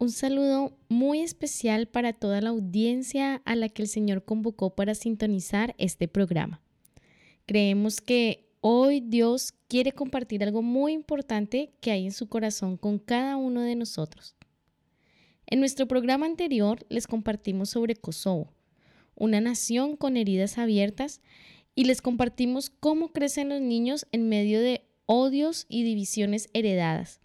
Un saludo muy especial para toda la audiencia a la que el Señor convocó para sintonizar este programa. Creemos que hoy Dios quiere compartir algo muy importante que hay en su corazón con cada uno de nosotros. En nuestro programa anterior les compartimos sobre Kosovo, una nación con heridas abiertas, y les compartimos cómo crecen los niños en medio de odios y divisiones heredadas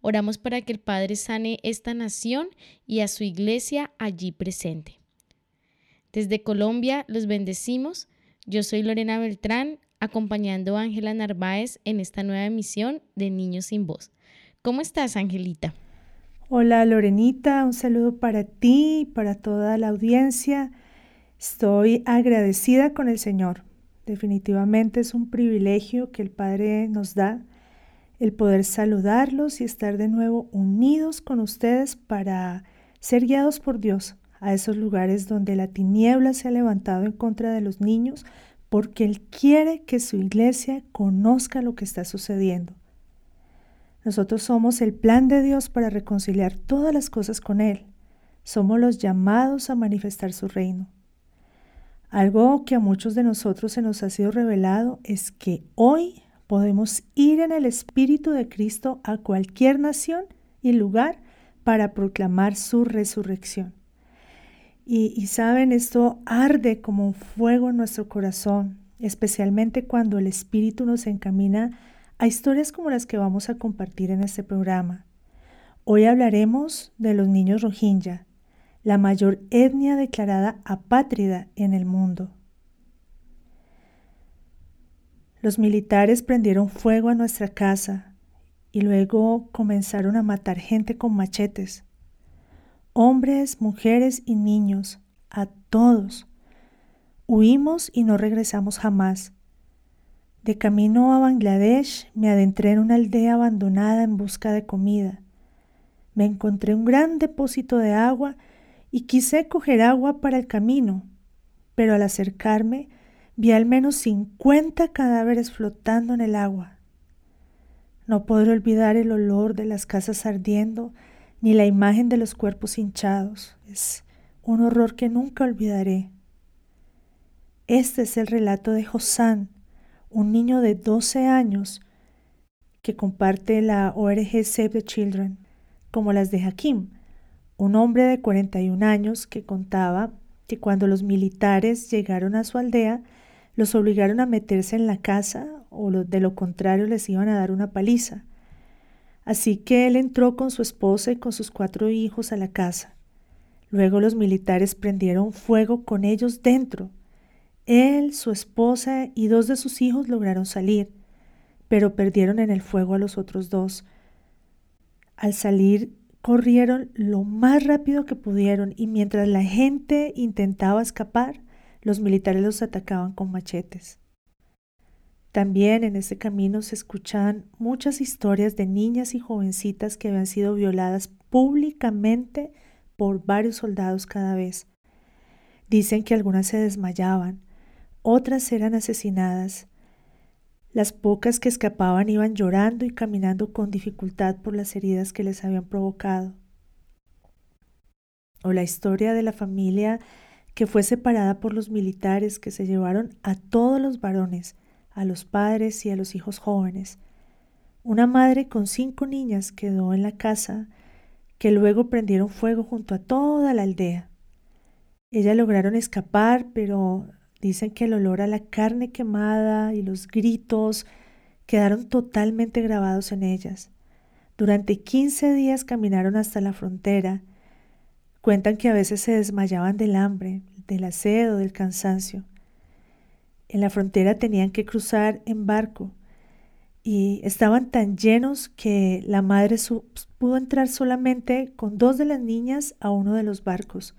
Oramos para que el Padre sane esta nación y a su iglesia allí presente. Desde Colombia los bendecimos. Yo soy Lorena Beltrán, acompañando a Ángela Narváez en esta nueva emisión de Niños sin Voz. ¿Cómo estás, Angelita? Hola, Lorenita. Un saludo para ti y para toda la audiencia. Estoy agradecida con el Señor. Definitivamente es un privilegio que el Padre nos da el poder saludarlos y estar de nuevo unidos con ustedes para ser guiados por Dios a esos lugares donde la tiniebla se ha levantado en contra de los niños, porque Él quiere que su iglesia conozca lo que está sucediendo. Nosotros somos el plan de Dios para reconciliar todas las cosas con Él. Somos los llamados a manifestar su reino. Algo que a muchos de nosotros se nos ha sido revelado es que hoy podemos ir en el Espíritu de Cristo a cualquier nación y lugar para proclamar su resurrección. Y, saben, esto arde como un fuego en nuestro corazón, especialmente cuando el Espíritu nos encamina a historias como las que vamos a compartir en este programa. Hoy hablaremos de los niños Rohingya, la mayor etnia declarada apátrida en el mundo. Los militares prendieron fuego a nuestra casa y luego comenzaron a matar gente con machetes. Hombres, mujeres y niños, a todos. Huimos y no regresamos jamás. De camino a Bangladesh me adentré en una aldea abandonada en busca de comida. Me encontré un gran depósito de agua y quise coger agua para el camino, pero al acercarme Vi al menos 50 cadáveres flotando en el agua. No podré olvidar el olor de las casas ardiendo ni la imagen de los cuerpos hinchados. Es un horror que nunca olvidaré. Este es el relato de Hosan, un niño de 12 años que comparte la ORG Save the Children, como las de Hakim, un hombre de 41 años que contaba que cuando los militares llegaron a su aldea, los obligaron a meterse en la casa o de lo contrario les iban a dar una paliza. Así que él entró con su esposa y con sus cuatro hijos a la casa. Luego los militares prendieron fuego con ellos dentro. Él, su esposa y dos de sus hijos lograron salir, pero perdieron en el fuego a los otros dos. Al salir, corrieron lo más rápido que pudieron y mientras la gente intentaba escapar, los militares los atacaban con machetes. También en ese camino se escuchaban muchas historias de niñas y jovencitas que habían sido violadas públicamente por varios soldados cada vez. Dicen que algunas se desmayaban, otras eran asesinadas. Las pocas que escapaban iban llorando y caminando con dificultad por las heridas que les habían provocado. O la historia de la familia que fue separada por los militares que se llevaron a todos los varones, a los padres y a los hijos jóvenes. Una madre con cinco niñas quedó en la casa, que luego prendieron fuego junto a toda la aldea. Ellas lograron escapar, pero dicen que el olor a la carne quemada y los gritos quedaron totalmente grabados en ellas. Durante quince días caminaron hasta la frontera Cuentan que a veces se desmayaban del hambre, del acedo, del cansancio. En la frontera tenían que cruzar en barco y estaban tan llenos que la madre pudo entrar solamente con dos de las niñas a uno de los barcos.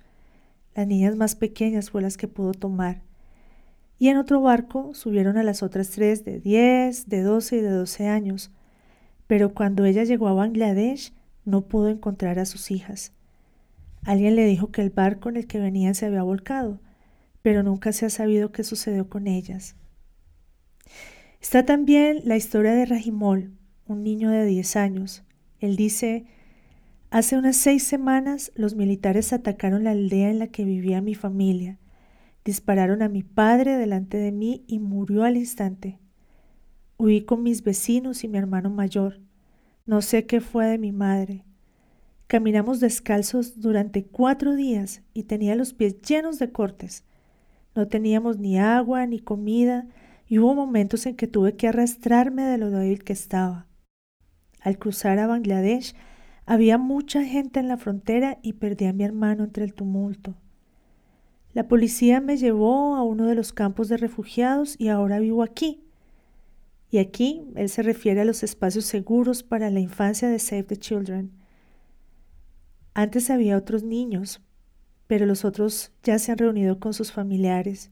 Las niñas más pequeñas fue las que pudo tomar. Y en otro barco subieron a las otras tres de 10, de 12 y de 12 años. Pero cuando ella llegó a Bangladesh no pudo encontrar a sus hijas. Alguien le dijo que el barco en el que venían se había volcado, pero nunca se ha sabido qué sucedió con ellas. Está también la historia de Rajimol, un niño de 10 años. Él dice, hace unas seis semanas los militares atacaron la aldea en la que vivía mi familia. Dispararon a mi padre delante de mí y murió al instante. Huí con mis vecinos y mi hermano mayor. No sé qué fue de mi madre. Caminamos descalzos durante cuatro días y tenía los pies llenos de cortes. No teníamos ni agua ni comida y hubo momentos en que tuve que arrastrarme de lo débil que estaba. Al cruzar a Bangladesh había mucha gente en la frontera y perdí a mi hermano entre el tumulto. La policía me llevó a uno de los campos de refugiados y ahora vivo aquí. Y aquí él se refiere a los espacios seguros para la infancia de Save the Children. Antes había otros niños, pero los otros ya se han reunido con sus familiares.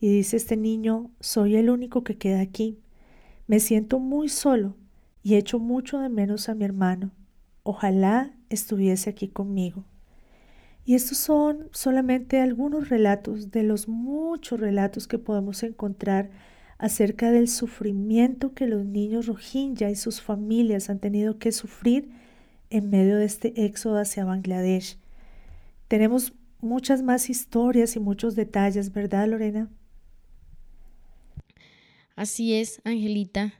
Y dice este niño, soy el único que queda aquí. Me siento muy solo y echo mucho de menos a mi hermano. Ojalá estuviese aquí conmigo. Y estos son solamente algunos relatos de los muchos relatos que podemos encontrar acerca del sufrimiento que los niños Rohingya y sus familias han tenido que sufrir en medio de este éxodo hacia Bangladesh. Tenemos muchas más historias y muchos detalles, ¿verdad, Lorena? Así es, Angelita.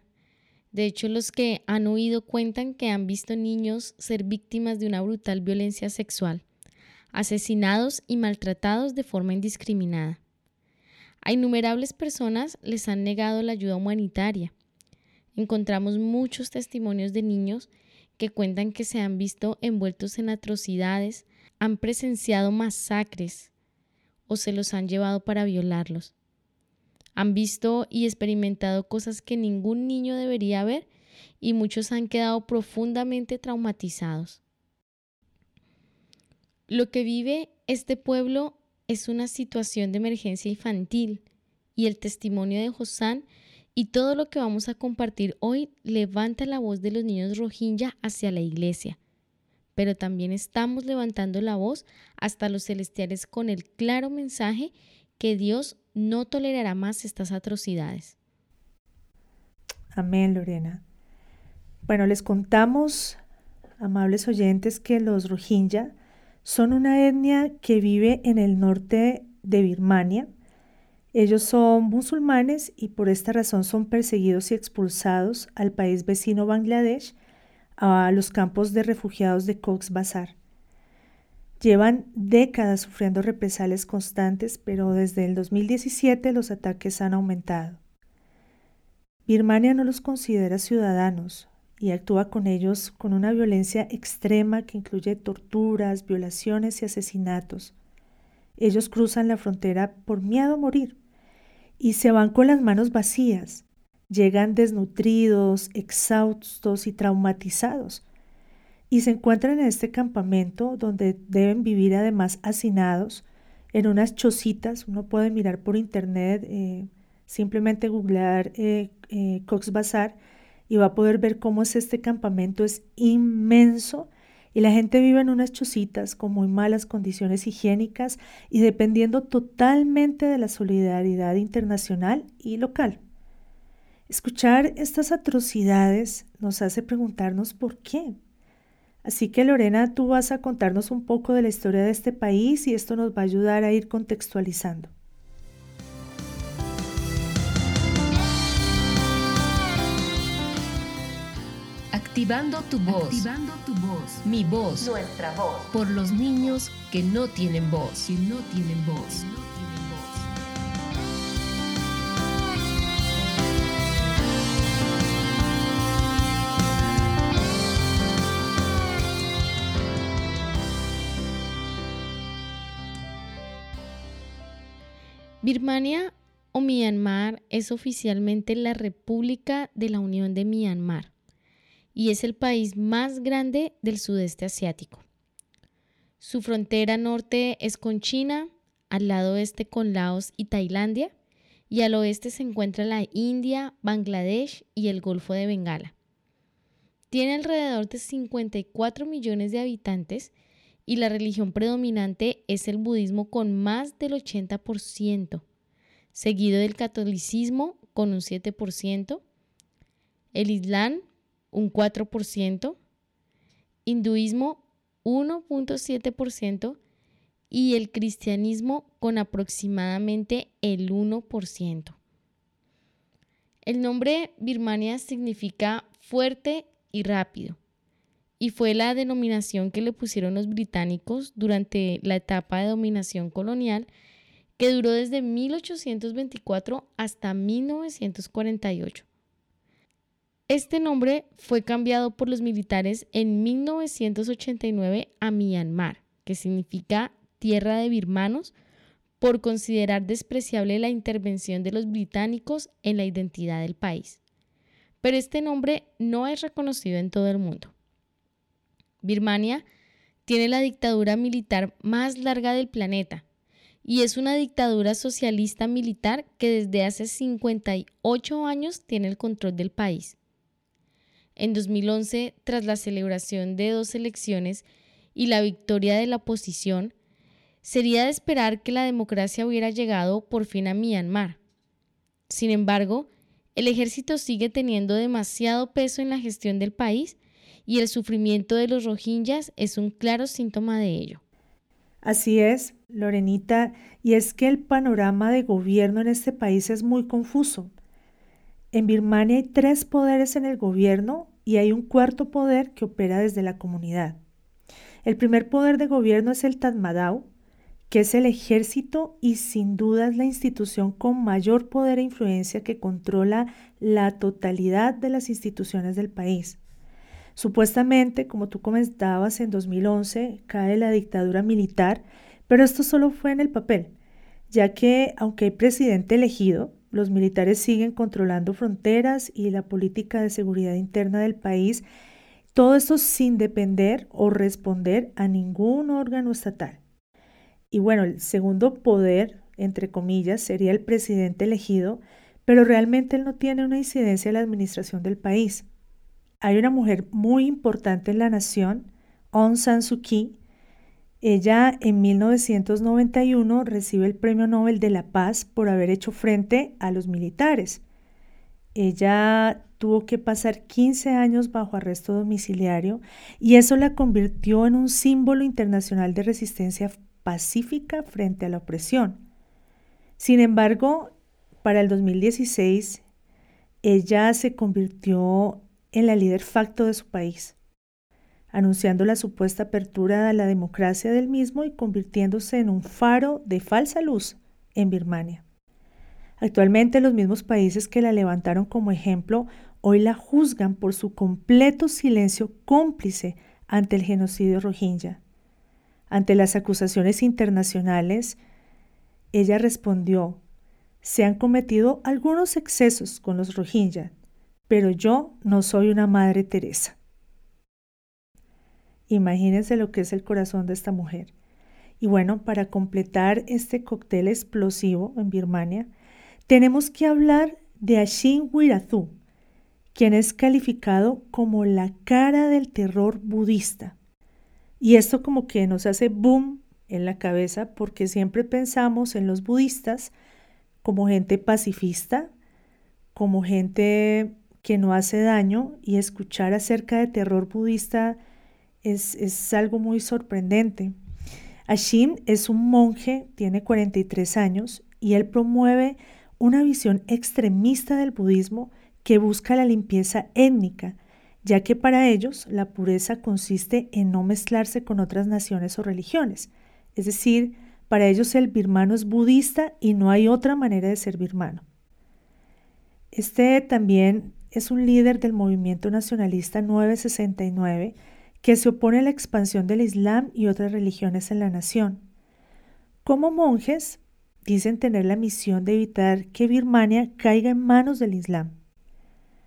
De hecho, los que han oído cuentan que han visto niños ser víctimas de una brutal violencia sexual, asesinados y maltratados de forma indiscriminada. A innumerables personas les han negado la ayuda humanitaria. Encontramos muchos testimonios de niños que cuentan que se han visto envueltos en atrocidades, han presenciado masacres o se los han llevado para violarlos. Han visto y experimentado cosas que ningún niño debería ver y muchos han quedado profundamente traumatizados. Lo que vive este pueblo es una situación de emergencia infantil y el testimonio de Josán y todo lo que vamos a compartir hoy levanta la voz de los niños Rohingya hacia la iglesia. Pero también estamos levantando la voz hasta los celestiales con el claro mensaje que Dios no tolerará más estas atrocidades. Amén, Lorena. Bueno, les contamos, amables oyentes, que los Rohingya son una etnia que vive en el norte de Birmania, ellos son musulmanes y por esta razón son perseguidos y expulsados al país vecino Bangladesh, a los campos de refugiados de Cox's Bazar. Llevan décadas sufriendo represalias constantes, pero desde el 2017 los ataques han aumentado. Birmania no los considera ciudadanos y actúa con ellos con una violencia extrema que incluye torturas, violaciones y asesinatos. Ellos cruzan la frontera por miedo a morir y se van con las manos vacías. Llegan desnutridos, exhaustos y traumatizados. Y se encuentran en este campamento donde deben vivir además hacinados en unas chocitas. Uno puede mirar por internet, eh, simplemente googlear eh, eh, Cox Bazar y va a poder ver cómo es este campamento. Es inmenso y la gente vive en unas chocitas con muy malas condiciones higiénicas y dependiendo totalmente de la solidaridad internacional y local. Escuchar estas atrocidades nos hace preguntarnos por qué. Así que Lorena, tú vas a contarnos un poco de la historia de este país y esto nos va a ayudar a ir contextualizando. Activando tu voz. Activando tu voz. Mi voz. Nuestra voz. Por los niños que no tienen voz. Que no tienen voz. Birmania o Myanmar es oficialmente la República de la Unión de Myanmar y es el país más grande del sudeste asiático. Su frontera norte es con China, al lado este con Laos y Tailandia, y al oeste se encuentra la India, Bangladesh y el Golfo de Bengala. Tiene alrededor de 54 millones de habitantes y la religión predominante es el budismo con más del 80%, seguido del catolicismo con un 7%, el islam un 4%, hinduismo 1.7% y el cristianismo con aproximadamente el 1%. El nombre Birmania significa fuerte y rápido y fue la denominación que le pusieron los británicos durante la etapa de dominación colonial que duró desde 1824 hasta 1948. Este nombre fue cambiado por los militares en 1989 a Myanmar, que significa tierra de birmanos, por considerar despreciable la intervención de los británicos en la identidad del país. Pero este nombre no es reconocido en todo el mundo. Birmania tiene la dictadura militar más larga del planeta, y es una dictadura socialista militar que desde hace 58 años tiene el control del país. En 2011, tras la celebración de dos elecciones y la victoria de la oposición, sería de esperar que la democracia hubiera llegado por fin a Myanmar. Sin embargo, el ejército sigue teniendo demasiado peso en la gestión del país y el sufrimiento de los rohingyas es un claro síntoma de ello. Así es, Lorenita, y es que el panorama de gobierno en este país es muy confuso. En Birmania hay tres poderes en el gobierno y hay un cuarto poder que opera desde la comunidad. El primer poder de gobierno es el Tatmadaw, que es el ejército y sin duda es la institución con mayor poder e influencia que controla la totalidad de las instituciones del país. Supuestamente, como tú comentabas, en 2011 cae la dictadura militar, pero esto solo fue en el papel, ya que aunque hay presidente elegido, los militares siguen controlando fronteras y la política de seguridad interna del país, todo esto sin depender o responder a ningún órgano estatal. Y bueno, el segundo poder, entre comillas, sería el presidente elegido, pero realmente él no tiene una incidencia en la administración del país. Hay una mujer muy importante en la nación, Aung San Suu Kyi. Ella en 1991 recibe el Premio Nobel de la Paz por haber hecho frente a los militares. Ella tuvo que pasar 15 años bajo arresto domiciliario y eso la convirtió en un símbolo internacional de resistencia pacífica frente a la opresión. Sin embargo, para el 2016, ella se convirtió en la líder facto de su país, anunciando la supuesta apertura a la democracia del mismo y convirtiéndose en un faro de falsa luz en Birmania. Actualmente los mismos países que la levantaron como ejemplo hoy la juzgan por su completo silencio cómplice ante el genocidio rohingya. Ante las acusaciones internacionales, ella respondió, se han cometido algunos excesos con los rohingya, pero yo no soy una Madre Teresa. Imagínense lo que es el corazón de esta mujer. Y bueno, para completar este cóctel explosivo en Birmania, tenemos que hablar de Ashin Wirathu, quien es calificado como la cara del terror budista. Y esto como que nos hace boom en la cabeza porque siempre pensamos en los budistas como gente pacifista, como gente que no hace daño y escuchar acerca de terror budista es, es algo muy sorprendente. Ashin es un monje, tiene 43 años y él promueve una visión extremista del budismo que busca la limpieza étnica, ya que para ellos la pureza consiste en no mezclarse con otras naciones o religiones. Es decir, para ellos el birmano es budista y no hay otra manera de ser birmano. Este también es un líder del movimiento nacionalista 969 que se opone a la expansión del Islam y otras religiones en la nación. Como monjes, dicen tener la misión de evitar que Birmania caiga en manos del Islam.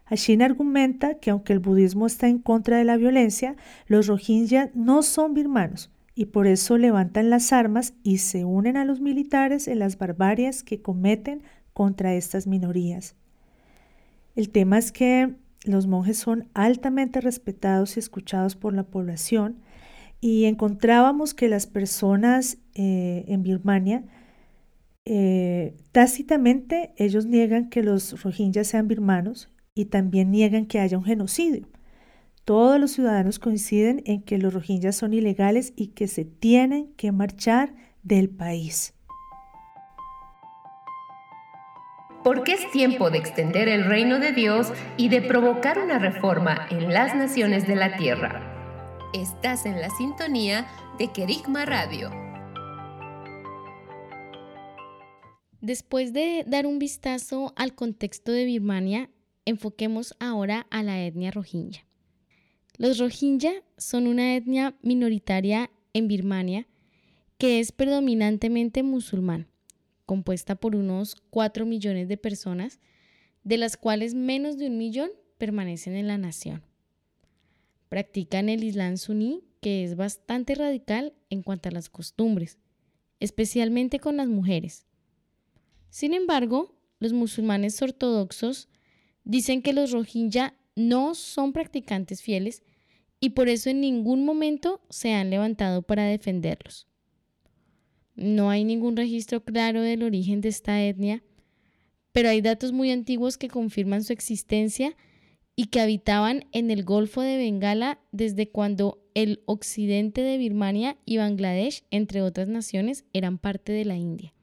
Ashin argumenta que aunque el budismo está en contra de la violencia, los rohingya no son birmanos y por eso levantan las armas y se unen a los militares en las barbarias que cometen contra estas minorías. El tema es que los monjes son altamente respetados y escuchados por la población y encontrábamos que las personas eh, en Birmania eh, tácitamente ellos niegan que los rohingyas sean birmanos y también niegan que haya un genocidio. Todos los ciudadanos coinciden en que los rohingyas son ilegales y que se tienen que marchar del país. Porque es tiempo de extender el reino de Dios y de provocar una reforma en las naciones de la tierra. Estás en la sintonía de Kerigma Radio. Después de dar un vistazo al contexto de Birmania, enfoquemos ahora a la etnia rohingya. Los rohingya son una etnia minoritaria en Birmania que es predominantemente musulmán, compuesta por unos 4 millones de personas, de las cuales menos de un millón permanecen en la nación. Practican el Islam suní, que es bastante radical en cuanto a las costumbres, especialmente con las mujeres. Sin embargo, los musulmanes ortodoxos dicen que los rohingya no son practicantes fieles y por eso en ningún momento se han levantado para defenderlos. No hay ningún registro claro del origen de esta etnia, pero hay datos muy antiguos que confirman su existencia y que habitaban en el Golfo de Bengala desde cuando el occidente de Birmania y Bangladesh, entre otras naciones, eran parte de la India.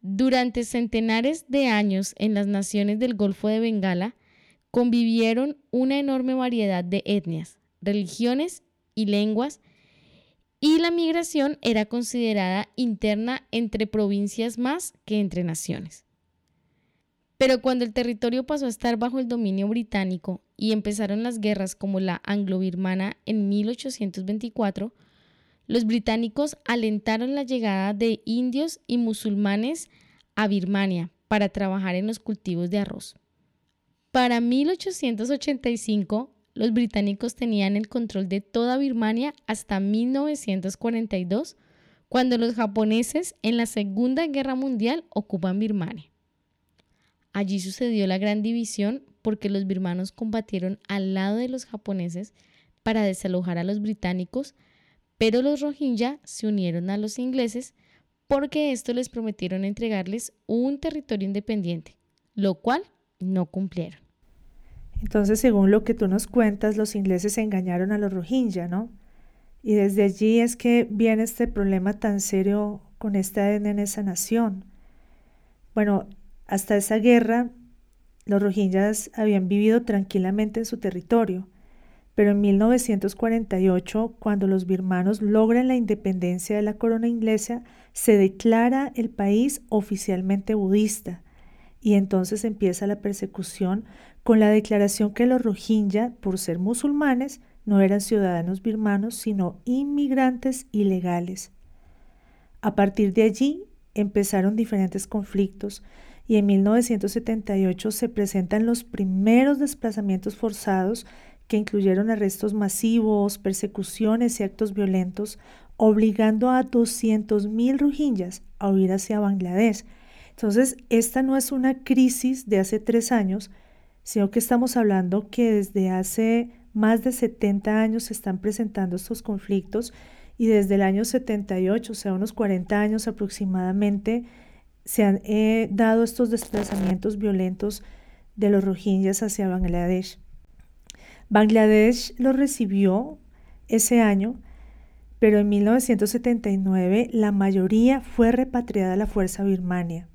Durante centenares de años en las naciones del Golfo de Bengala convivieron una enorme variedad de etnias, religiones y lenguas, y la migración era considerada interna entre provincias más que entre naciones. Pero cuando el territorio pasó a estar bajo el dominio británico y empezaron las guerras como la anglo-birmana en 1824, los británicos alentaron la llegada de indios y musulmanes a Birmania para trabajar en los cultivos de arroz. Para 1885, los británicos tenían el control de toda Birmania hasta 1942, cuando los japoneses en la Segunda Guerra Mundial ocupan Birmania. Allí sucedió la gran división porque los birmanos combatieron al lado de los japoneses para desalojar a los británicos, pero los rohingya se unieron a los ingleses porque esto les prometieron entregarles un territorio independiente, lo cual no cumplieron. Entonces, según lo que tú nos cuentas, los ingleses engañaron a los rohingya, ¿no? Y desde allí es que viene este problema tan serio con esta en esa nación. Bueno, hasta esa guerra, los rohingyas habían vivido tranquilamente en su territorio, pero en 1948, cuando los birmanos logran la independencia de la corona inglesa, se declara el país oficialmente budista y entonces empieza la persecución con la declaración que los rohingya, por ser musulmanes, no eran ciudadanos birmanos, sino inmigrantes ilegales. A partir de allí empezaron diferentes conflictos y en 1978 se presentan los primeros desplazamientos forzados que incluyeron arrestos masivos, persecuciones y actos violentos, obligando a 200.000 rohingyas a huir hacia Bangladesh. Entonces, esta no es una crisis de hace tres años, sino que estamos hablando que desde hace más de 70 años se están presentando estos conflictos y desde el año 78, o sea, unos 40 años aproximadamente, se han eh, dado estos desplazamientos violentos de los rohingyas hacia Bangladesh. Bangladesh los recibió ese año, pero en 1979 la mayoría fue repatriada a la Fuerza Birmania.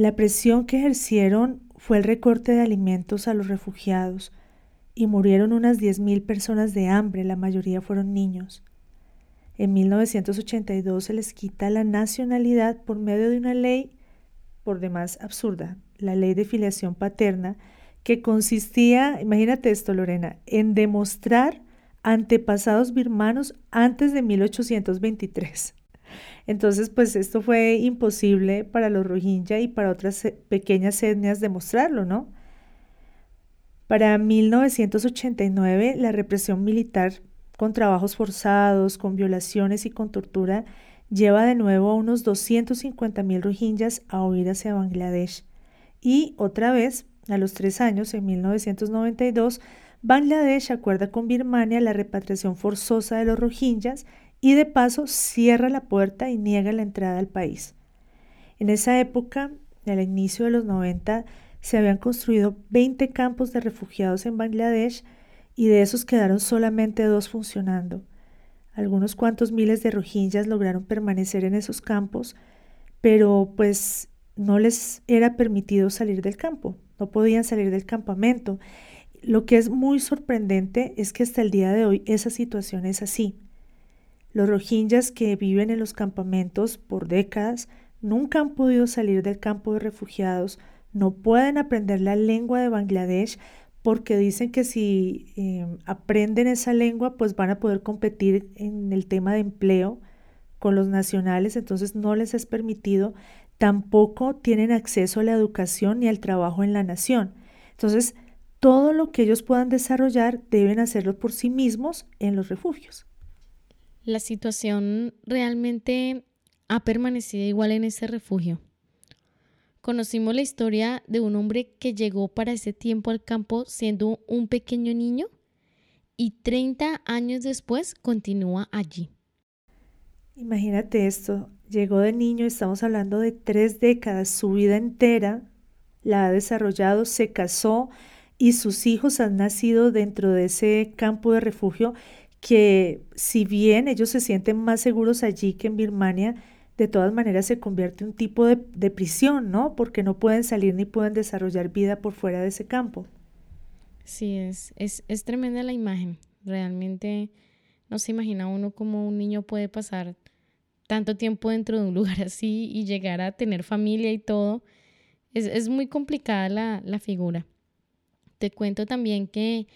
La presión que ejercieron fue el recorte de alimentos a los refugiados y murieron unas 10.000 personas de hambre, la mayoría fueron niños. En 1982 se les quita la nacionalidad por medio de una ley por demás absurda, la ley de filiación paterna, que consistía, imagínate esto Lorena, en demostrar antepasados birmanos antes de 1823. Entonces, pues esto fue imposible para los Rohingya y para otras eh, pequeñas etnias demostrarlo, ¿no? Para 1989, la represión militar con trabajos forzados, con violaciones y con tortura lleva de nuevo a unos 250.000 rohingyas a huir hacia Bangladesh. Y otra vez, a los tres años, en 1992, Bangladesh acuerda con Birmania la repatriación forzosa de los rohingyas y de paso cierra la puerta y niega la entrada al país. En esa época, al inicio de los 90, se habían construido 20 campos de refugiados en Bangladesh y de esos quedaron solamente dos funcionando. Algunos cuantos miles de rohingyas lograron permanecer en esos campos, pero pues no les era permitido salir del campo, no podían salir del campamento. Lo que es muy sorprendente es que hasta el día de hoy esa situación es así. Los rohingyas que viven en los campamentos por décadas nunca han podido salir del campo de refugiados, no pueden aprender la lengua de Bangladesh porque dicen que si eh, aprenden esa lengua pues van a poder competir en el tema de empleo con los nacionales, entonces no les es permitido, tampoco tienen acceso a la educación ni al trabajo en la nación. Entonces, todo lo que ellos puedan desarrollar deben hacerlo por sí mismos en los refugios la situación realmente ha permanecido igual en ese refugio. Conocimos la historia de un hombre que llegó para ese tiempo al campo siendo un pequeño niño y 30 años después continúa allí. Imagínate esto, llegó de niño, estamos hablando de tres décadas, su vida entera la ha desarrollado, se casó y sus hijos han nacido dentro de ese campo de refugio que si bien ellos se sienten más seguros allí que en Birmania, de todas maneras se convierte en un tipo de, prisión, ¿no? Porque no pueden salir ni pueden desarrollar vida por fuera de ese campo. Sí, es, es, es tremenda la imagen. Realmente no se imagina uno cómo un niño puede pasar tanto tiempo dentro de un lugar así y llegar a tener familia y todo. Es, es muy complicada la, la figura. Te cuento también que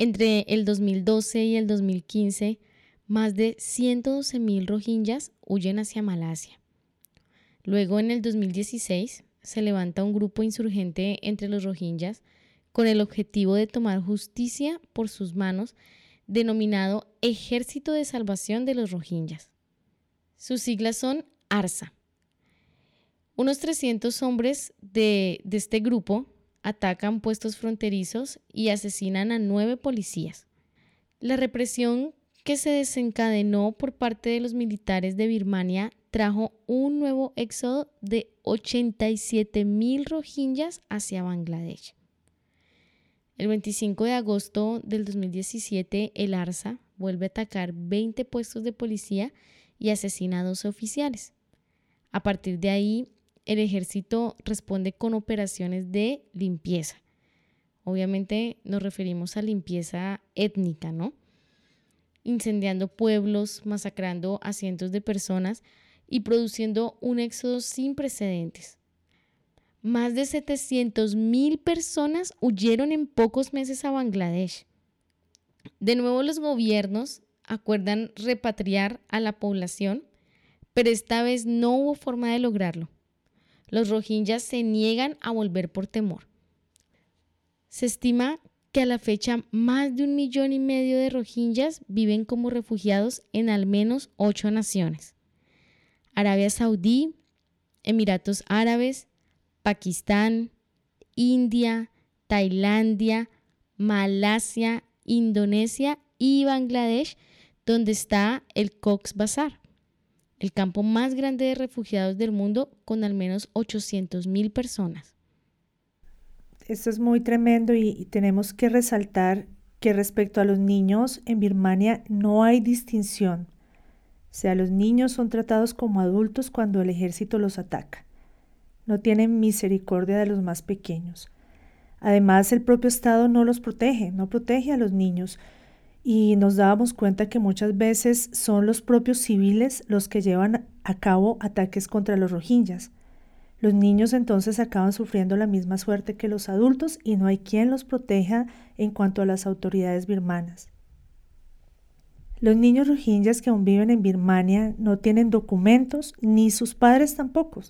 entre el 2012 y el 2015, más de 112 mil rohingyas huyen hacia Malasia. Luego, en el 2016, se levanta un grupo insurgente entre los rohingyas con el objetivo de tomar justicia por sus manos, denominado Ejército de Salvación de los Rohingyas. Sus siglas son ARSA. Unos 300 hombres de, de este grupo atacan puestos fronterizos y asesinan a nueve policías. La represión que se desencadenó por parte de los militares de Birmania trajo un nuevo éxodo de 87 mil rohingyas hacia Bangladesh. El 25 de agosto del 2017, el ARSA vuelve a atacar 20 puestos de policía y asesina a dos oficiales. A partir de ahí, el ejército responde con operaciones de limpieza. Obviamente nos referimos a limpieza étnica, ¿no? Incendiando pueblos, masacrando a cientos de personas y produciendo un éxodo sin precedentes. Más de 700 mil personas huyeron en pocos meses a Bangladesh. De nuevo los gobiernos acuerdan repatriar a la población, pero esta vez no hubo forma de lograrlo. Los rohingyas se niegan a volver por temor. Se estima que a la fecha más de un millón y medio de rohingyas viven como refugiados en al menos ocho naciones. Arabia Saudí, Emiratos Árabes, Pakistán, India, Tailandia, Malasia, Indonesia y Bangladesh, donde está el Cox Bazar el campo más grande de refugiados del mundo con al menos 800 mil personas. Esto es muy tremendo y, tenemos que resaltar que respecto a los niños en Birmania no hay distinción. O sea, los niños son tratados como adultos cuando el ejército los ataca. No tienen misericordia de los más pequeños. Además, el propio Estado no los protege, no protege a los niños y nos dábamos cuenta que muchas veces son los propios civiles los que llevan a cabo ataques contra los rohingyas. Los niños entonces acaban sufriendo la misma suerte que los adultos y no hay quien los proteja en cuanto a las autoridades birmanas. Los niños rohingyas que aún viven en Birmania no tienen documentos, ni sus padres tampoco,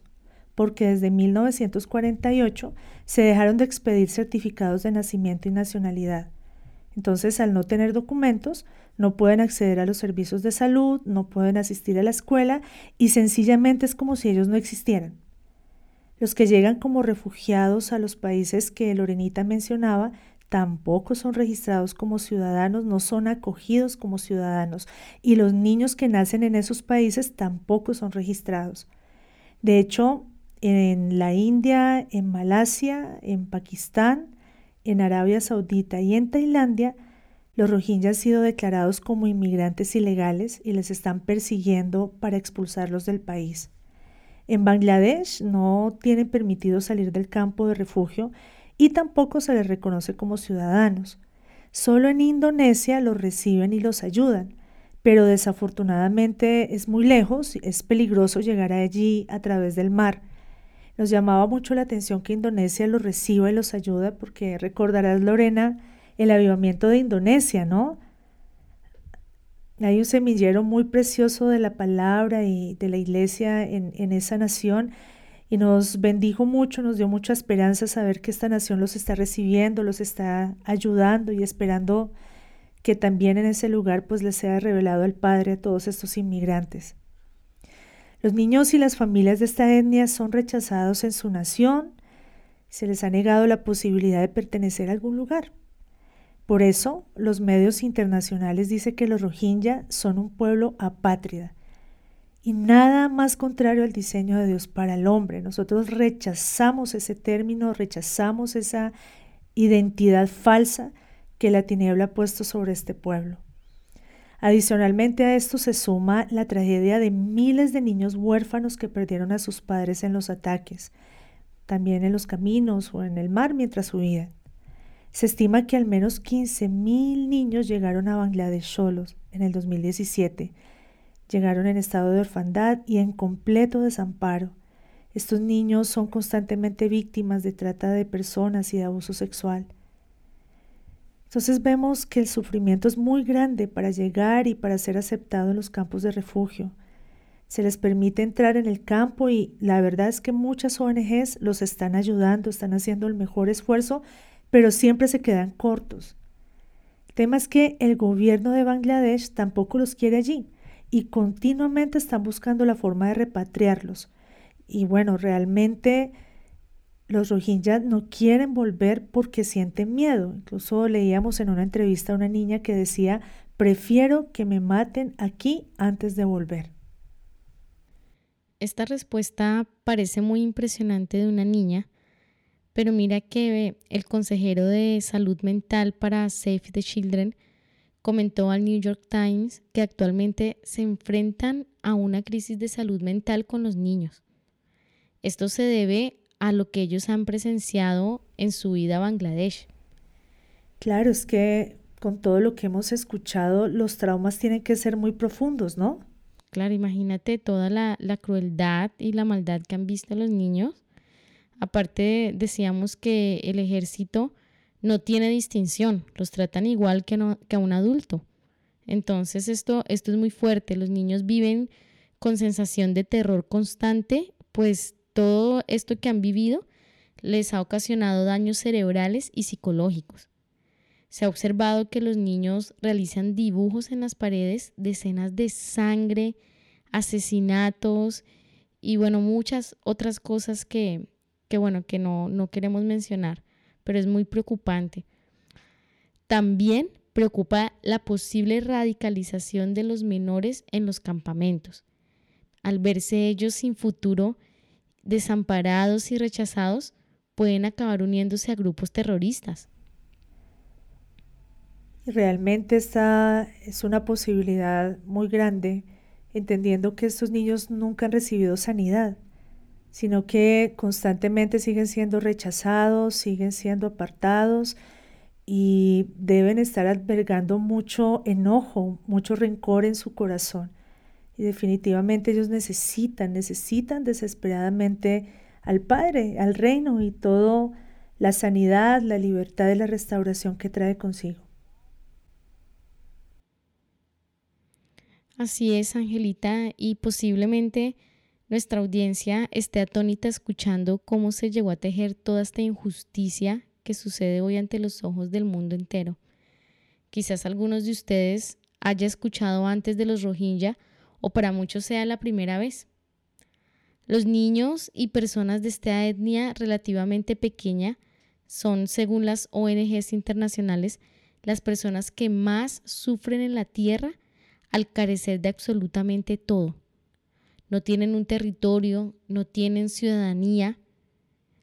porque desde 1948 se dejaron de expedir certificados de nacimiento y nacionalidad. Entonces, al no tener documentos, no pueden acceder a los servicios de salud, no pueden asistir a la escuela y sencillamente es como si ellos no existieran. Los que llegan como refugiados a los países que Lorenita mencionaba tampoco son registrados como ciudadanos, no son acogidos como ciudadanos y los niños que nacen en esos países tampoco son registrados. De hecho, en la India, en Malasia, en Pakistán, en Arabia Saudita y en Tailandia, los rohingyas han sido declarados como inmigrantes ilegales y les están persiguiendo para expulsarlos del país. En Bangladesh no tienen permitido salir del campo de refugio y tampoco se les reconoce como ciudadanos. Solo en Indonesia los reciben y los ayudan, pero desafortunadamente es muy lejos, es peligroso llegar allí a través del mar. Nos llamaba mucho la atención que Indonesia los reciba y los ayuda, porque recordarás, Lorena, el avivamiento de Indonesia, ¿no? Hay un semillero muy precioso de la palabra y de la iglesia en, en esa nación y nos bendijo mucho, nos dio mucha esperanza saber que esta nación los está recibiendo, los está ayudando y esperando que también en ese lugar pues les sea revelado el Padre a todos estos inmigrantes. Los niños y las familias de esta etnia son rechazados en su nación, se les ha negado la posibilidad de pertenecer a algún lugar. Por eso, los medios internacionales dicen que los Rohingya son un pueblo apátrida, y nada más contrario al diseño de Dios para el hombre. Nosotros rechazamos ese término, rechazamos esa identidad falsa que la tiniebla ha puesto sobre este pueblo. Adicionalmente a esto se suma la tragedia de miles de niños huérfanos que perdieron a sus padres en los ataques, también en los caminos o en el mar mientras huían. Se estima que al menos 15.000 niños llegaron a Bangladesh solos en el 2017 Llegaron en estado de orfandad y en completo desamparo. Estos niños son constantemente víctimas de trata de personas y de abuso sexual. Entonces vemos que el sufrimiento es muy grande para llegar y para ser aceptado en los campos de refugio. Se les permite entrar en el campo y la verdad es que muchas ONGs los están ayudando, están haciendo el mejor esfuerzo, pero siempre se quedan cortos. El tema es que el gobierno de Bangladesh tampoco los quiere allí y continuamente están buscando la forma de repatriarlos. Y bueno, realmente los Rohingyas no quieren volver porque sienten miedo. Incluso leíamos en una entrevista a una niña que decía, prefiero que me maten aquí antes de volver. Esta respuesta parece muy impresionante de una niña, pero mira que el consejero de salud mental para Save the Children comentó al New York Times que actualmente se enfrentan a una crisis de salud mental con los niños. Esto se debe a lo que ellos han presenciado en su vida a Bangladesh. Claro, es que con todo lo que hemos escuchado, los traumas tienen que ser muy profundos, ¿no? Claro, imagínate toda la, la crueldad y la maldad que han visto los niños. Aparte, decíamos que el ejército no tiene distinción, los tratan igual que, a un adulto. Entonces esto, esto es muy fuerte, los niños viven con sensación de terror constante, pues todo esto que han vivido les ha ocasionado daños cerebrales y psicológicos. Se ha observado que los niños realizan dibujos en las paredes de escenas de sangre, asesinatos y bueno, muchas otras cosas que, que bueno, que no, no queremos mencionar pero es muy preocupante. También preocupa la posible radicalización de los menores en los campamentos. Al verse ellos sin futuro, desamparados y rechazados, pueden acabar uniéndose a grupos terroristas. Realmente esta es una posibilidad muy grande, entendiendo que estos niños nunca han recibido sanidad sino que constantemente siguen siendo rechazados, siguen siendo apartados y deben estar albergando mucho enojo, mucho rencor en su corazón. Y definitivamente ellos necesitan, necesitan desesperadamente al Padre, al reino y todo la sanidad, la libertad y la restauración que trae consigo. Así es, Angelita, y posiblemente nuestra audiencia esté atónita escuchando cómo se llegó a tejer toda esta injusticia que sucede hoy ante los ojos del mundo entero. Quizás algunos de ustedes haya escuchado antes de los Rohingya o para muchos sea la primera vez. Los niños y personas de esta etnia relativamente pequeña son, según las ONGs internacionales, las personas que más sufren en la Tierra al carecer de absolutamente todo. No tienen un territorio, no tienen ciudadanía,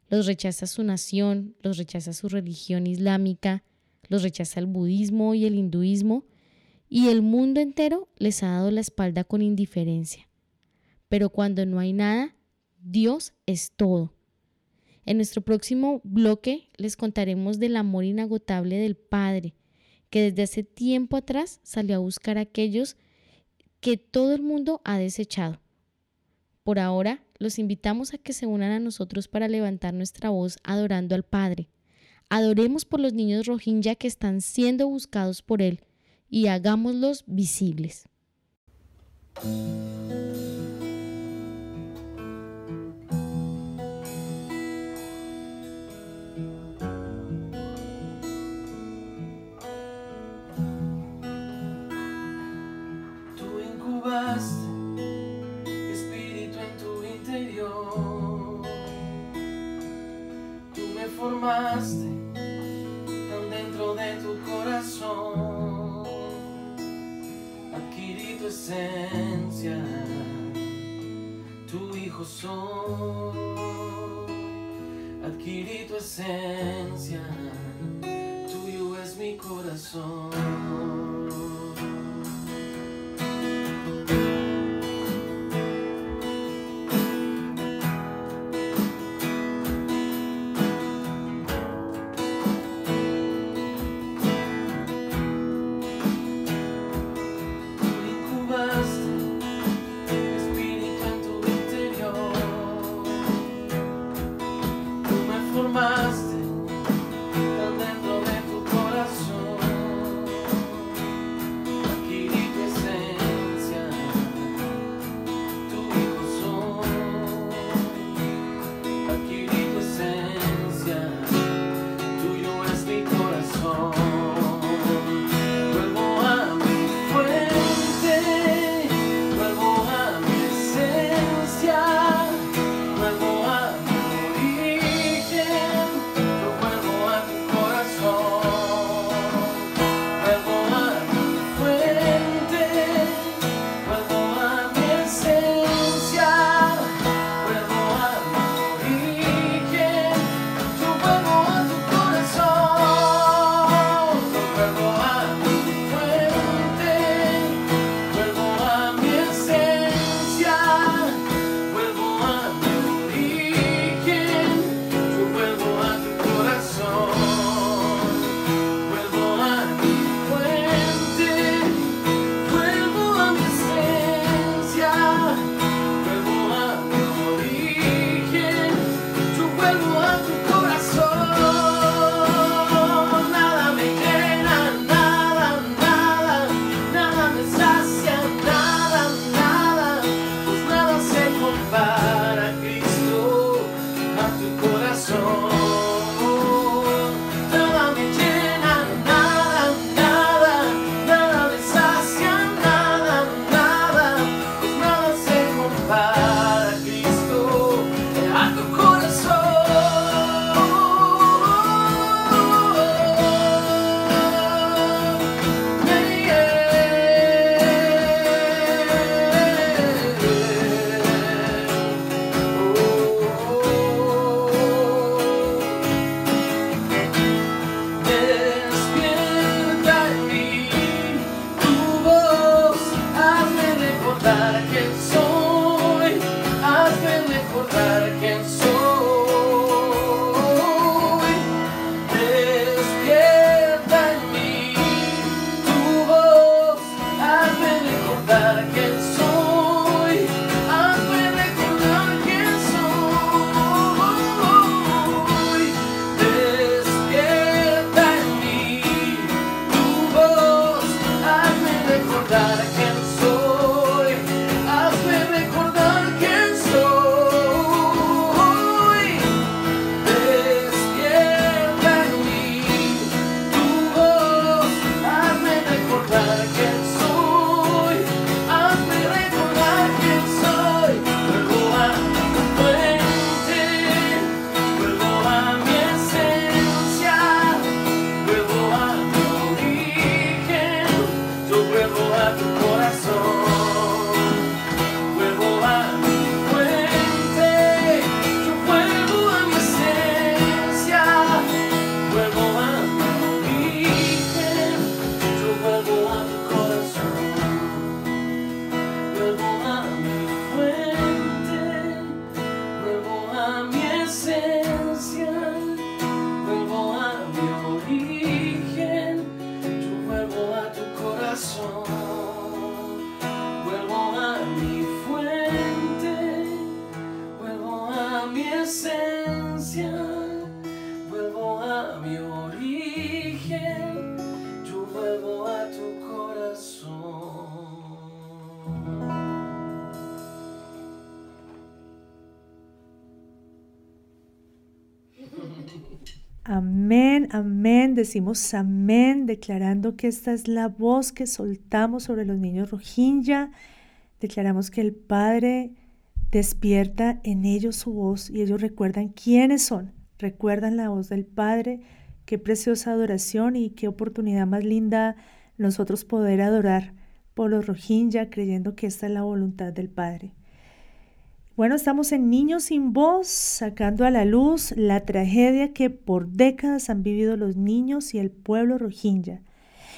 los rechaza su nación, los rechaza su religión islámica, los rechaza el budismo y el hinduismo, y el mundo entero les ha dado la espalda con indiferencia. Pero cuando no hay nada, Dios es todo. En nuestro próximo bloque les contaremos del amor inagotable del Padre, que desde hace tiempo atrás salió a buscar a aquellos que todo el mundo ha desechado. Por ahora, los invitamos a que se unan a nosotros para levantar nuestra voz adorando al Padre. Adoremos por los niños Rohingya que están siendo buscados por Él y hagámoslos visibles. espíritu en tu interior. Tú me formaste Adquirí tu esencia, tu hijo soy. Adquirí tu esencia, tuyo es mi corazón. Decimos amén, declarando que esta es la voz que soltamos sobre los niños Rohingya. Declaramos que el Padre despierta en ellos su voz y ellos recuerdan quiénes son, recuerdan la voz del Padre. Qué preciosa adoración y qué oportunidad más linda nosotros poder adorar por los Rohingya creyendo que esta es la voluntad del Padre. Bueno, estamos en Niños sin Voz, sacando a la luz la tragedia que por décadas han vivido los niños y el pueblo rohingya.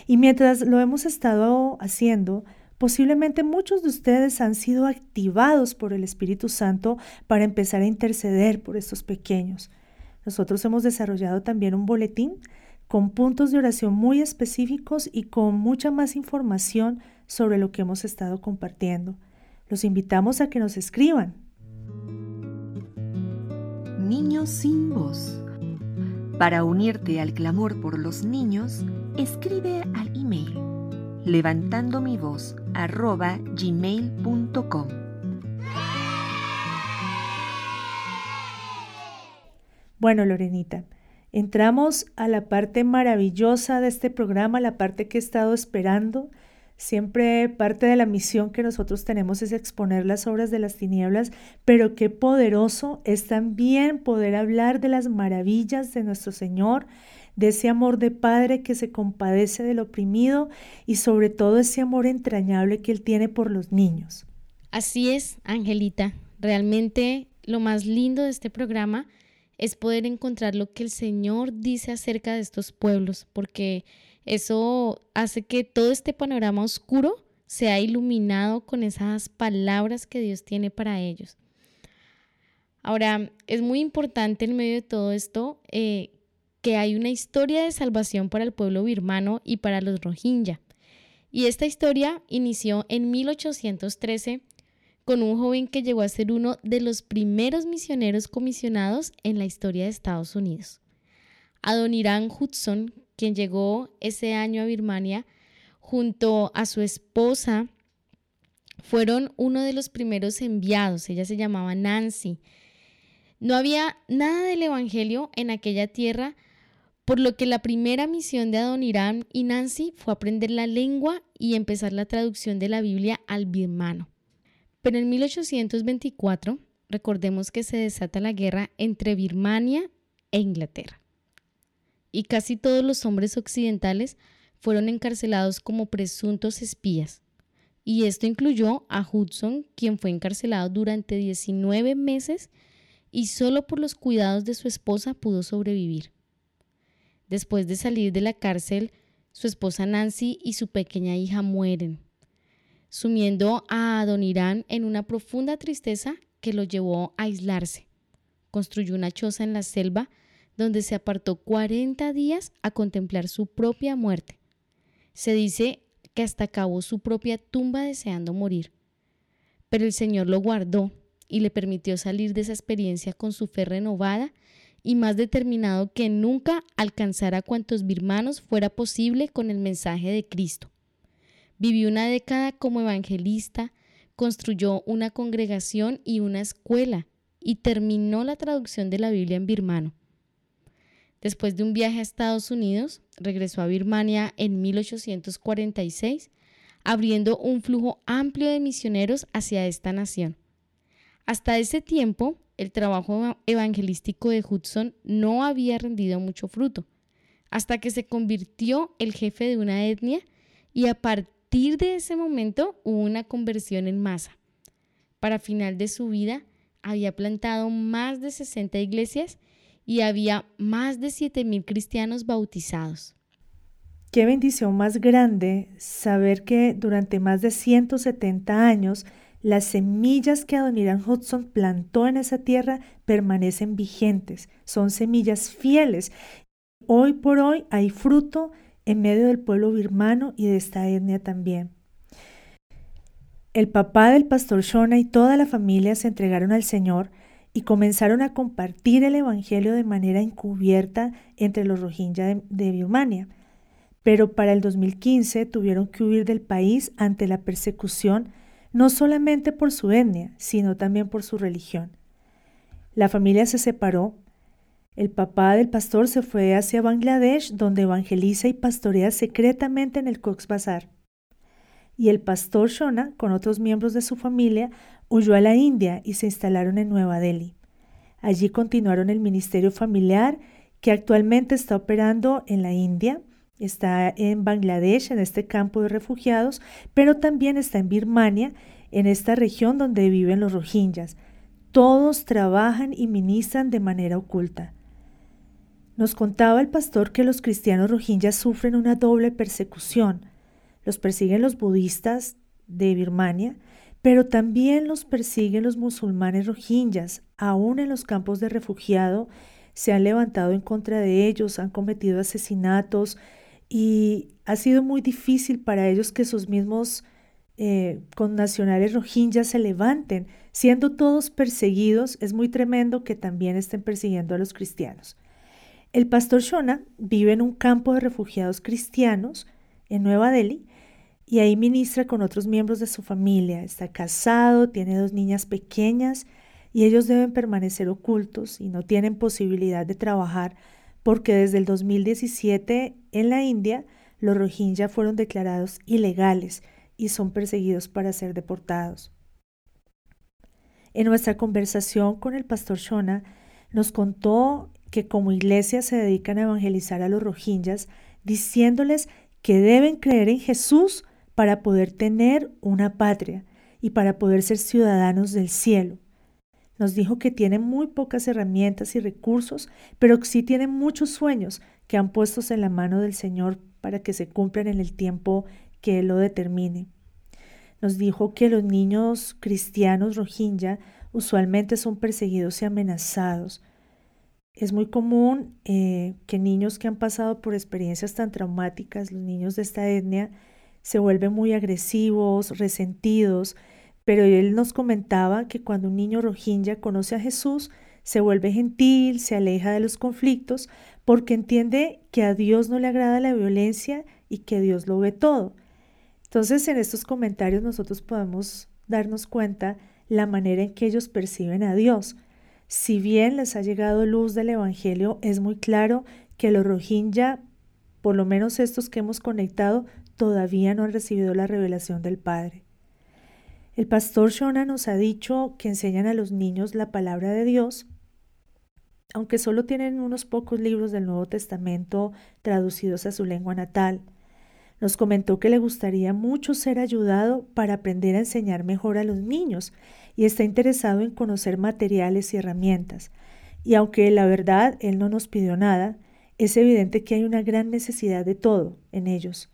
Y mientras lo hemos estado haciendo, posiblemente muchos de ustedes han sido activados por el Espíritu Santo para empezar a interceder por estos pequeños. Nosotros hemos desarrollado también un boletín con puntos de oración muy específicos y con mucha más información sobre lo que hemos estado compartiendo. Los invitamos a que nos escriban Niños sin voz. Para unirte al clamor por los niños, escribe al email levantando mi voz. Bueno, Lorenita, entramos a la parte maravillosa de este programa, la parte que he estado esperando Siempre parte de la misión que nosotros tenemos es exponer las obras de las tinieblas, pero qué poderoso es también poder hablar de las maravillas de nuestro Señor, de ese amor de Padre que se compadece del oprimido y sobre todo ese amor entrañable que Él tiene por los niños. Así es, Angelita. Realmente lo más lindo de este programa es poder encontrar lo que el Señor dice acerca de estos pueblos, porque eso hace que todo este panorama oscuro sea iluminado con esas palabras que Dios tiene para ellos. Ahora, es muy importante en medio de todo esto eh, que hay una historia de salvación para el pueblo birmano y para los Rohingya. Y esta historia inició en 1813 con un joven que llegó a ser uno de los primeros misioneros comisionados en la historia de Estados Unidos. Adoniran Hudson, quien llegó ese año a Birmania junto a su esposa, fueron uno de los primeros enviados. Ella se llamaba Nancy. No había nada del Evangelio en aquella tierra, por lo que la primera misión de Adoniram y Nancy fue aprender la lengua y empezar la traducción de la Biblia al birmano. Pero en 1824, recordemos que se desata la guerra entre Birmania e Inglaterra y casi todos los hombres occidentales fueron encarcelados como presuntos espías. Y esto incluyó a Hudson, quien fue encarcelado durante 19 meses y solo por los cuidados de su esposa pudo sobrevivir. Después de salir de la cárcel, su esposa Nancy y su pequeña hija mueren, sumiendo a Don Irán en una profunda tristeza que lo llevó a aislarse. Construyó una choza en la selva donde se apartó 40 días a contemplar su propia muerte. Se dice que hasta acabó su propia tumba deseando morir. Pero el Señor lo guardó y le permitió salir de esa experiencia con su fe renovada y más determinado que nunca alcanzar a cuantos birmanos fuera posible con el mensaje de Cristo. Vivió una década como evangelista, construyó una congregación y una escuela y terminó la traducción de la Biblia en birmano. Después de un viaje a Estados Unidos, regresó a Birmania en 1846, abriendo un flujo amplio de misioneros hacia esta nación. Hasta ese tiempo, el trabajo evangelístico de Hudson no había rendido mucho fruto, hasta que se convirtió el jefe de una etnia y a partir de ese momento hubo una conversión en masa. Para final de su vida, había plantado más de 60 iglesias y había más de 7.000 cristianos bautizados. Qué bendición más grande saber que durante más de 170 años las semillas que Adoniran Hudson plantó en esa tierra permanecen vigentes, son semillas fieles. Hoy por hoy hay fruto en medio del pueblo birmano y de esta etnia también. El papá del pastor Shona y toda la familia se entregaron al Señor y comenzaron a compartir el Evangelio de manera encubierta entre los Rohingya de, Birmania. Pero para el 2015 tuvieron que huir del país ante la persecución no solamente por su etnia, sino también por su religión. La familia se separó. El papá del pastor se fue hacia Bangladesh, donde evangeliza y pastorea secretamente en el Cox's Bazar. Y el pastor Shona, con otros miembros de su familia, huyó a la India y se instalaron en Nueva Delhi. Allí continuaron el ministerio familiar que actualmente está operando en la India, está en Bangladesh, en este campo de refugiados, pero también está en Birmania, en esta región donde viven los rohingyas. Todos trabajan y ministran de manera oculta. Nos contaba el pastor que los cristianos rohingyas sufren una doble persecución. Los persiguen los budistas de Birmania, pero también los persiguen los musulmanes rohingyas. Aún en los campos de refugiado se han levantado en contra de ellos, han cometido asesinatos, y ha sido muy difícil para ellos que sus mismos eh, connacionales rohingyas se levanten. Siendo todos perseguidos, es muy tremendo que también estén persiguiendo a los cristianos. El pastor Shona vive en un campo de refugiados cristianos en Nueva Delhi y ahí ministra con otros miembros de su familia. Está casado, tiene dos niñas pequeñas y ellos deben permanecer ocultos y no tienen posibilidad de trabajar porque desde el 2017 en la India los Rohingya fueron declarados ilegales y son perseguidos para ser deportados. En nuestra conversación con el pastor Shona nos contó que como iglesia se dedican a evangelizar a los Rohingyas diciéndoles que deben creer en Jesús para poder tener una patria y para poder ser ciudadanos del cielo. Nos dijo que tienen muy pocas herramientas y recursos, pero que sí tienen muchos sueños que han puestos en la mano del Señor para que se cumplan en el tiempo que Él lo determine. Nos dijo que los niños cristianos rohingya usualmente son perseguidos y amenazados. Es muy común eh, que niños que han pasado por experiencias tan traumáticas, los niños de esta etnia, se vuelven muy agresivos, resentidos, pero él nos comentaba que cuando un niño rohingya conoce a Jesús, se vuelve gentil, se aleja de los conflictos, porque entiende que a Dios no le agrada la violencia y que Dios lo ve todo. Entonces, en estos comentarios nosotros podemos darnos cuenta la manera en que ellos perciben a Dios. Si bien les ha llegado luz del Evangelio, es muy claro que los Rohingya, por lo menos estos que hemos conectado, todavía no han recibido la revelación del Padre. El pastor Shona nos ha dicho que enseñan a los niños la palabra de Dios, aunque solo tienen unos pocos libros del Nuevo Testamento traducidos a su lengua natal. Nos comentó que le gustaría mucho ser ayudado para aprender a enseñar mejor a los niños y está interesado en conocer materiales y herramientas. Y aunque la verdad él no nos pidió nada, es evidente que hay una gran necesidad de todo en ellos.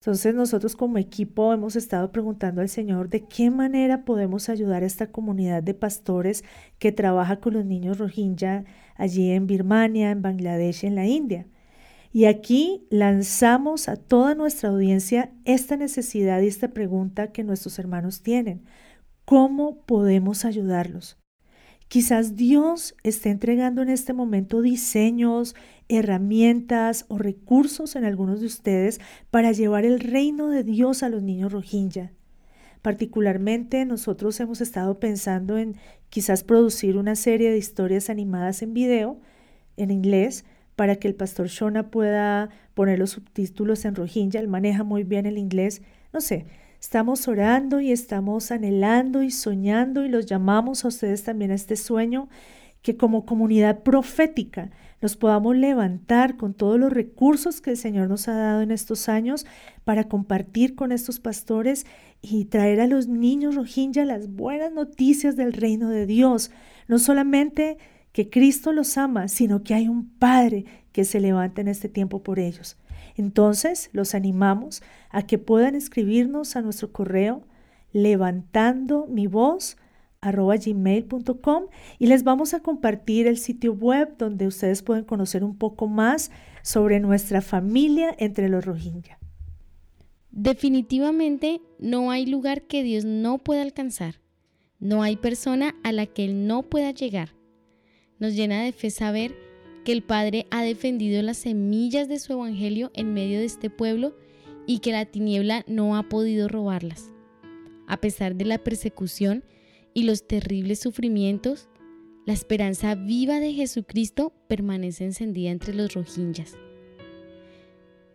Entonces nosotros como equipo hemos estado preguntando al Señor de qué manera podemos ayudar a esta comunidad de pastores que trabaja con los niños rohingya allí en Birmania, en Bangladesh, en la India. Y aquí lanzamos a toda nuestra audiencia esta necesidad y esta pregunta que nuestros hermanos tienen. ¿Cómo podemos ayudarlos? Quizás Dios esté entregando en este momento diseños, herramientas o recursos en algunos de ustedes para llevar el reino de Dios a los niños rohingya. Particularmente nosotros hemos estado pensando en quizás producir una serie de historias animadas en video en inglés para que el pastor Shona pueda poner los subtítulos en rohingya. Él maneja muy bien el inglés. No sé, Estamos orando y estamos anhelando y soñando y los llamamos a ustedes también a este sueño que como comunidad profética nos podamos levantar con todos los recursos que el Señor nos ha dado en estos años para compartir con estos pastores y traer a los niños rohingya las buenas noticias del reino de Dios. No solamente que Cristo los ama, sino que hay un Padre que se levanta en este tiempo por ellos. Entonces, los animamos a que puedan escribirnos a nuestro correo levantando mi voz gmail.com y les vamos a compartir el sitio web donde ustedes pueden conocer un poco más sobre nuestra familia entre los Rohingya. Definitivamente no hay lugar que Dios no pueda alcanzar. No hay persona a la que Él no pueda llegar. Nos llena de fe saber que el Padre ha defendido las semillas de su Evangelio en medio de este pueblo y que la tiniebla no ha podido robarlas. A pesar de la persecución y los terribles sufrimientos, la esperanza viva de Jesucristo permanece encendida entre los rojinjas.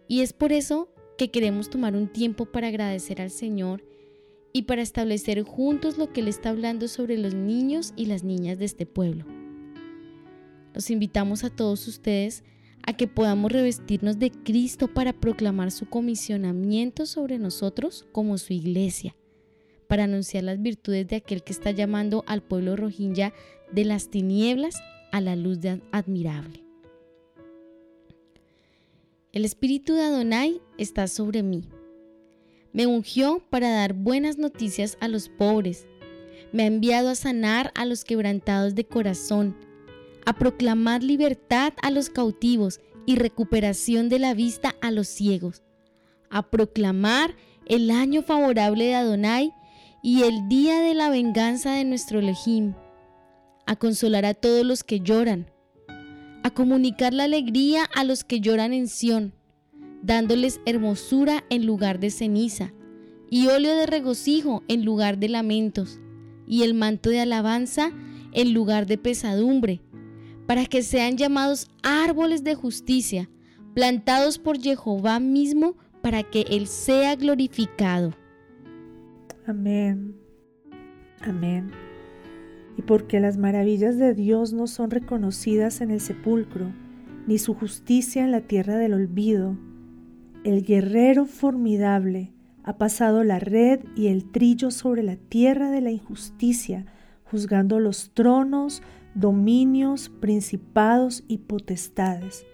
Y es por eso que queremos tomar un tiempo para agradecer al Señor y para establecer juntos lo que Él está hablando sobre los niños y las niñas de este pueblo. Los invitamos a todos ustedes a que podamos revestirnos de Cristo para proclamar su comisionamiento sobre nosotros como su iglesia, para anunciar las virtudes de aquel que está llamando al pueblo rohingya de las tinieblas a la luz admirable. El espíritu de Adonai está sobre mí. Me ungió para dar buenas noticias a los pobres. Me ha enviado a sanar a los quebrantados de corazón, a proclamar libertad a los cautivos y recuperación de la vista a los ciegos, a proclamar el año favorable de Adonai y el día de la venganza de nuestro Elohim, a consolar a todos los que lloran, a comunicar la alegría a los que lloran en Sión, dándoles hermosura en lugar de ceniza, y óleo de regocijo en lugar de lamentos, y el manto de alabanza en lugar de pesadumbre, para que sean llamados árboles de justicia, plantados por Jehová mismo, para que Él sea glorificado. Amén. Amén y porque las maravillas de Dios no son reconocidas en el sepulcro, ni su justicia en la tierra del olvido, el guerrero formidable ha pasado la red y el trillo sobre la tierra de la injusticia, juzgando los tronos, dominios, principados y potestades.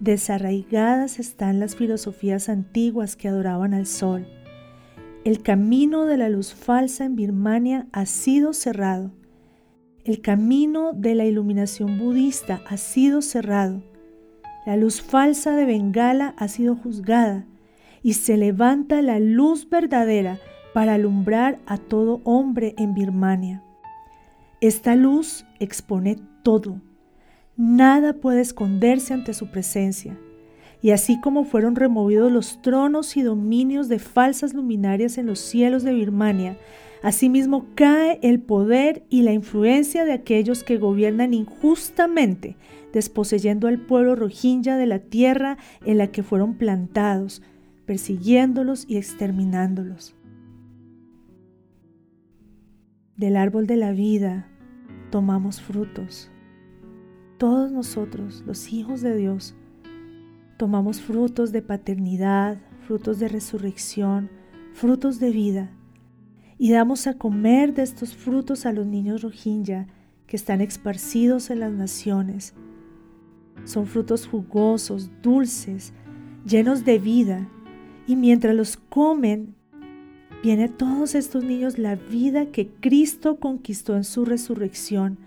Desarraigadas están las filosofías antiguas que adoraban al sol. El camino de la luz falsa en Birmania ha sido cerrado el camino de la iluminación budista ha sido cerrado. La luz falsa de Bengala ha sido juzgada y se levanta la luz verdadera para alumbrar a todo hombre en Birmania. Esta luz expone todo. Nada puede esconderse ante su presencia. Y así como fueron removidos los tronos y dominios de falsas luminarias en los cielos de Birmania, Asimismo cae el poder y la influencia de aquellos que gobiernan injustamente, desposeyendo al pueblo rohingya de la tierra en la que fueron plantados, persiguiéndolos y exterminándolos. Del árbol de la vida tomamos frutos. Todos nosotros, los hijos de Dios, tomamos frutos de paternidad, frutos de resurrección, frutos de vida y damos a comer de estos frutos a los niños rohingya que están esparcidos en las naciones. Son frutos jugosos, dulces, llenos de vida, y mientras los comen, viene a todos estos niños la vida que Cristo conquistó en su resurrección,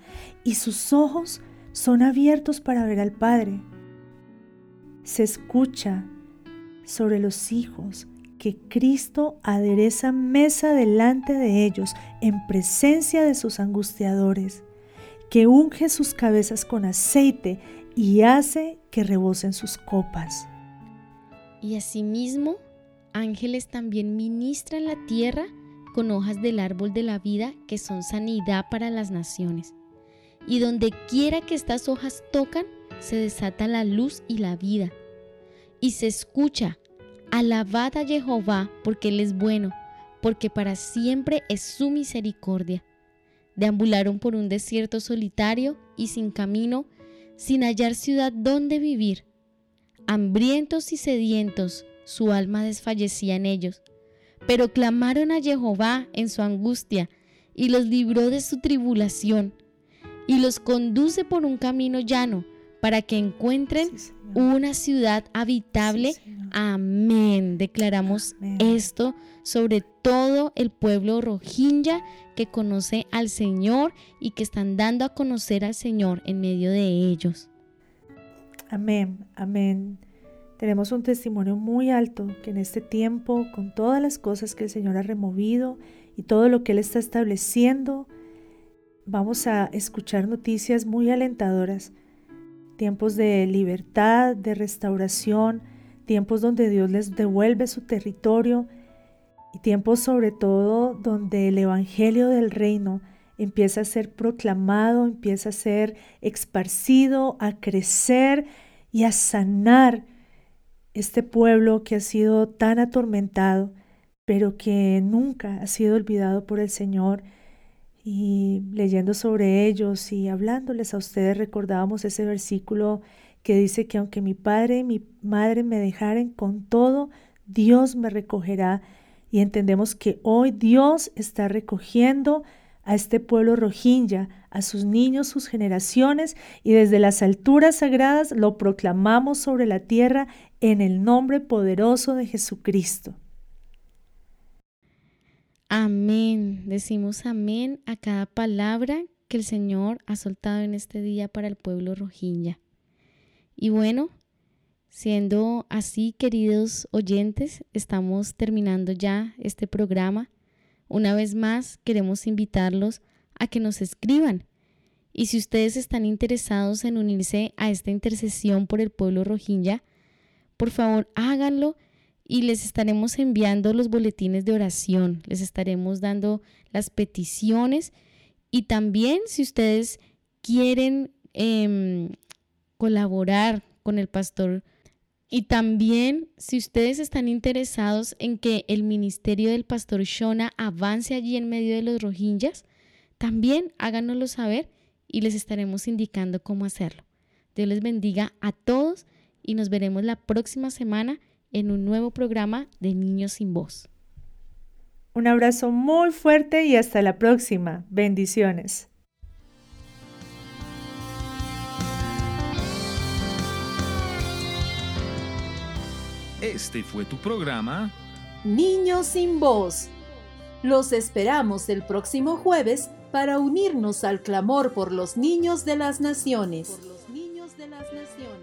y sus ojos son abiertos para ver al Padre. Se escucha sobre los hijos que Cristo adereza mesa delante de ellos en presencia de sus angustiadores, que unge sus cabezas con aceite y hace que rebosen sus copas. Y asimismo, ángeles también ministran la tierra con hojas del árbol de la vida que son sanidad para las naciones. Y donde quiera que estas hojas tocan, se desata la luz y la vida. Y se escucha Alabad a Jehová porque Él es bueno, porque para siempre es su misericordia. Deambularon por un desierto solitario y sin camino, sin hallar ciudad donde vivir. Hambrientos y sedientos, su alma desfallecía en ellos. Pero clamaron a Jehová en su angustia y los libró de su tribulación y los conduce por un camino llano para que encuentren una ciudad habitable. Amén. Declaramos esto sobre todo el pueblo rohingya que conoce al Señor y que están dando a conocer al Señor en medio de ellos. Amén, amén. Tenemos un testimonio muy alto que en este tiempo, con todas las cosas que el Señor ha removido y todo lo que Él está estableciendo. Vamos a escuchar noticias muy alentadoras, tiempos de libertad, de restauración, tiempos donde Dios les devuelve su territorio y tiempos sobre todo donde el Evangelio del Reino empieza a ser proclamado, empieza a ser esparcido, a crecer y a sanar este pueblo que ha sido tan atormentado, pero que nunca ha sido olvidado por el Señor. Y leyendo sobre ellos y hablándoles a ustedes, recordábamos ese versículo que dice que aunque mi padre y mi madre me dejaren con todo, Dios me recogerá. Y entendemos que hoy Dios está recogiendo a este pueblo rohingya, a sus niños, sus generaciones, y desde las alturas sagradas lo proclamamos sobre la tierra en el nombre poderoso de Jesucristo. Amén. Decimos amén a cada palabra que el Señor ha soltado en este día para el pueblo rohingya. Y bueno, siendo así, queridos oyentes, estamos terminando ya este programa una vez más, queremos invitarlos a que nos escriban. Y si ustedes están interesados en unirse a esta intercesión por el pueblo rohingya, por favor háganlo y les estaremos enviando los boletines de oración, les estaremos dando las peticiones y también si ustedes quieren em, colaborar con el pastor y también, si ustedes están interesados en que el ministerio del pastor Shona avance allí en medio de los rohingyas, también háganoslo saber y les estaremos indicando cómo hacerlo. Dios les bendiga a todos y nos veremos la próxima semana en un nuevo programa de Niños sin Voz. Un abrazo muy fuerte y hasta la próxima. Bendiciones. Este fue tu programa Niños sin voz. Los esperamos el próximo jueves para unirnos al clamor por los niños de las naciones. Por los niños de las naciones.